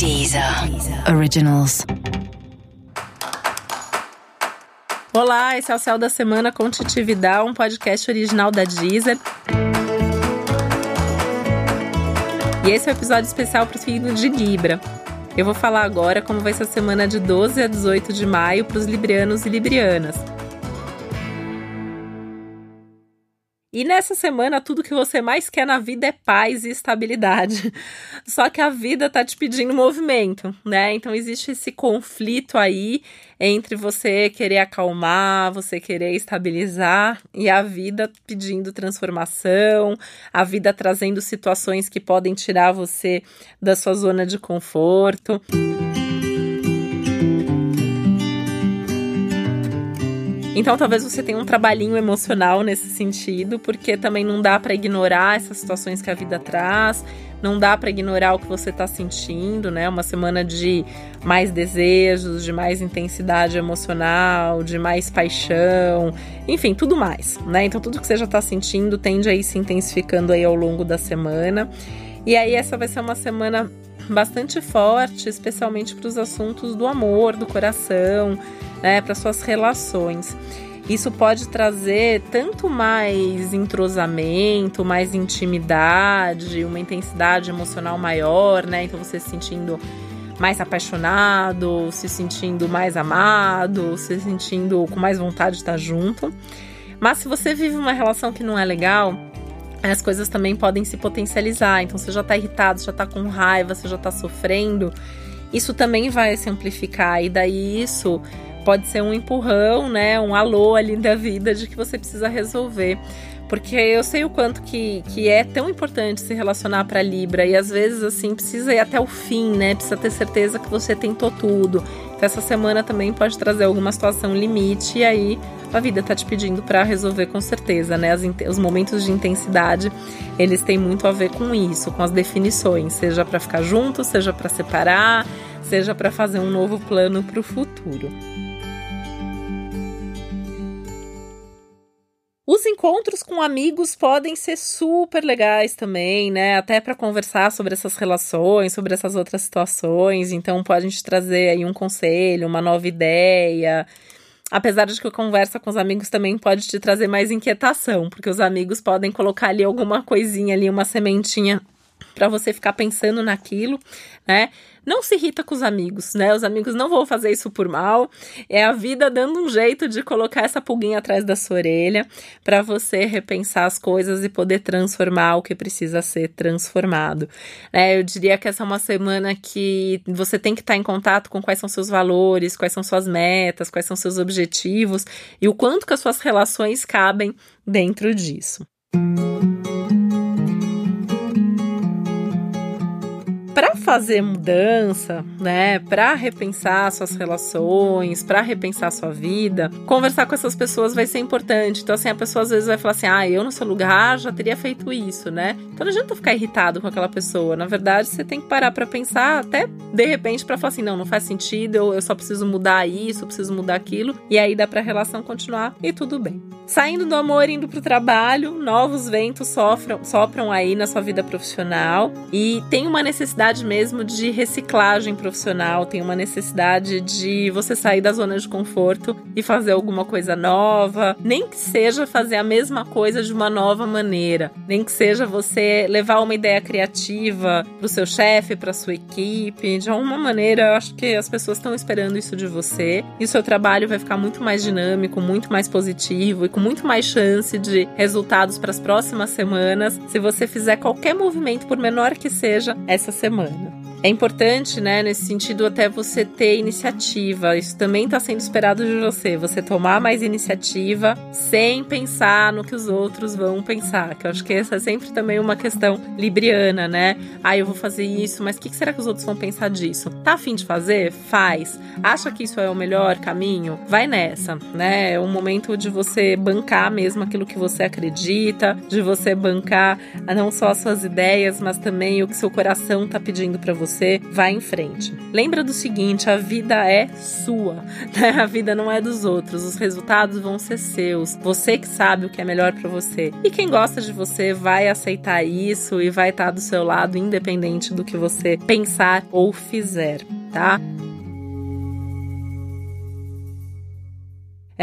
Deezer Originals. Olá, esse é o Céu da Semana com Titi Vidal, um podcast original da Deezer. E esse é o um episódio especial para o signo de Libra. Eu vou falar agora como vai ser a semana de 12 a 18 de maio para os librianos e librianas. E nessa semana, tudo que você mais quer na vida é paz e estabilidade. Só que a vida tá te pedindo movimento, né? Então existe esse conflito aí entre você querer acalmar, você querer estabilizar e a vida pedindo transformação, a vida trazendo situações que podem tirar você da sua zona de conforto. Então talvez você tenha um trabalhinho emocional nesse sentido, porque também não dá para ignorar essas situações que a vida traz, não dá para ignorar o que você está sentindo, né? Uma semana de mais desejos, de mais intensidade emocional, de mais paixão, enfim, tudo mais, né? Então tudo que você já está sentindo tende a ir se intensificando aí ao longo da semana. E aí essa vai ser uma semana bastante forte, especialmente para os assuntos do amor, do coração, né, para suas relações. Isso pode trazer tanto mais entrosamento, mais intimidade, uma intensidade emocional maior, né? Então você se sentindo mais apaixonado, se sentindo mais amado, se sentindo com mais vontade de estar junto. Mas se você vive uma relação que não é legal, as coisas também podem se potencializar. Então você já tá irritado, já tá com raiva, você já tá sofrendo. Isso também vai se amplificar e daí isso pode ser um empurrão, né, um alô ali da vida de que você precisa resolver. Porque eu sei o quanto que, que é tão importante se relacionar para Libra e às vezes assim precisa ir até o fim, né? Precisa ter certeza que você tentou tudo. Então, essa semana também pode trazer alguma situação limite e aí a vida tá te pedindo para resolver com certeza, né? As, os momentos de intensidade, eles têm muito a ver com isso, com as definições, seja para ficar junto, seja para separar, seja para fazer um novo plano para o futuro. Os encontros com amigos podem ser super legais também, né? Até para conversar sobre essas relações, sobre essas outras situações. Então, pode gente trazer aí um conselho, uma nova ideia. Apesar de que a conversa com os amigos também pode te trazer mais inquietação, porque os amigos podem colocar ali alguma coisinha ali, uma sementinha para você ficar pensando naquilo, né? Não se irrita com os amigos, né? Os amigos não vão fazer isso por mal. É a vida dando um jeito de colocar essa pulguinha atrás da sua orelha para você repensar as coisas e poder transformar o que precisa ser transformado. É, eu diria que essa é uma semana que você tem que estar em contato com quais são seus valores, quais são suas metas, quais são seus objetivos e o quanto que as suas relações cabem dentro disso. para fazer mudança, né, para repensar suas relações, para repensar sua vida, conversar com essas pessoas vai ser importante. Então, assim, a pessoa às vezes vai falar assim: ah, eu no seu lugar já teria feito isso, né? Então não adianta ficar irritado com aquela pessoa. Na verdade, você tem que parar para pensar, até de repente, para falar assim: não, não faz sentido, eu, eu só preciso mudar isso, preciso mudar aquilo, e aí dá pra relação continuar e tudo bem. Saindo do amor, indo pro trabalho, novos ventos sofram, sopram aí na sua vida profissional e tem uma necessidade necessidade mesmo de reciclagem profissional, tem uma necessidade de você sair da zona de conforto e fazer alguma coisa nova, nem que seja fazer a mesma coisa de uma nova maneira, nem que seja você levar uma ideia criativa pro seu chefe, para sua equipe, de alguma maneira, eu acho que as pessoas estão esperando isso de você e o seu trabalho vai ficar muito mais dinâmico, muito mais positivo e com muito mais chance de resultados para as próximas semanas se você fizer qualquer movimento, por menor que seja, essa semana. É importante, né, nesse sentido, até você ter iniciativa. Isso também está sendo esperado de você. Você tomar mais iniciativa sem pensar no que os outros vão pensar. Que eu acho que essa é sempre também uma questão libriana, né? Ah, eu vou fazer isso, mas o que será que os outros vão pensar disso? Tá afim de fazer? Faz. Acha que isso é o melhor caminho? Vai nessa, né? É um momento de você bancar mesmo aquilo que você acredita, de você bancar não só as suas ideias, mas também o que seu coração tá pedindo para você você, vai em frente. Lembra do seguinte: a vida é sua, né? A vida não é dos outros. Os resultados vão ser seus. Você que sabe o que é melhor para você. E quem gosta de você vai aceitar isso e vai estar do seu lado, independente do que você pensar ou fizer, tá?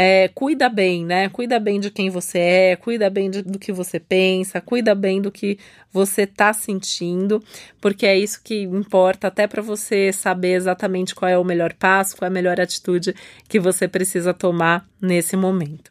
É, cuida bem, né? Cuida bem de quem você é, cuida bem de, do que você pensa, cuida bem do que você tá sentindo, porque é isso que importa até para você saber exatamente qual é o melhor passo, qual é a melhor atitude que você precisa tomar nesse momento.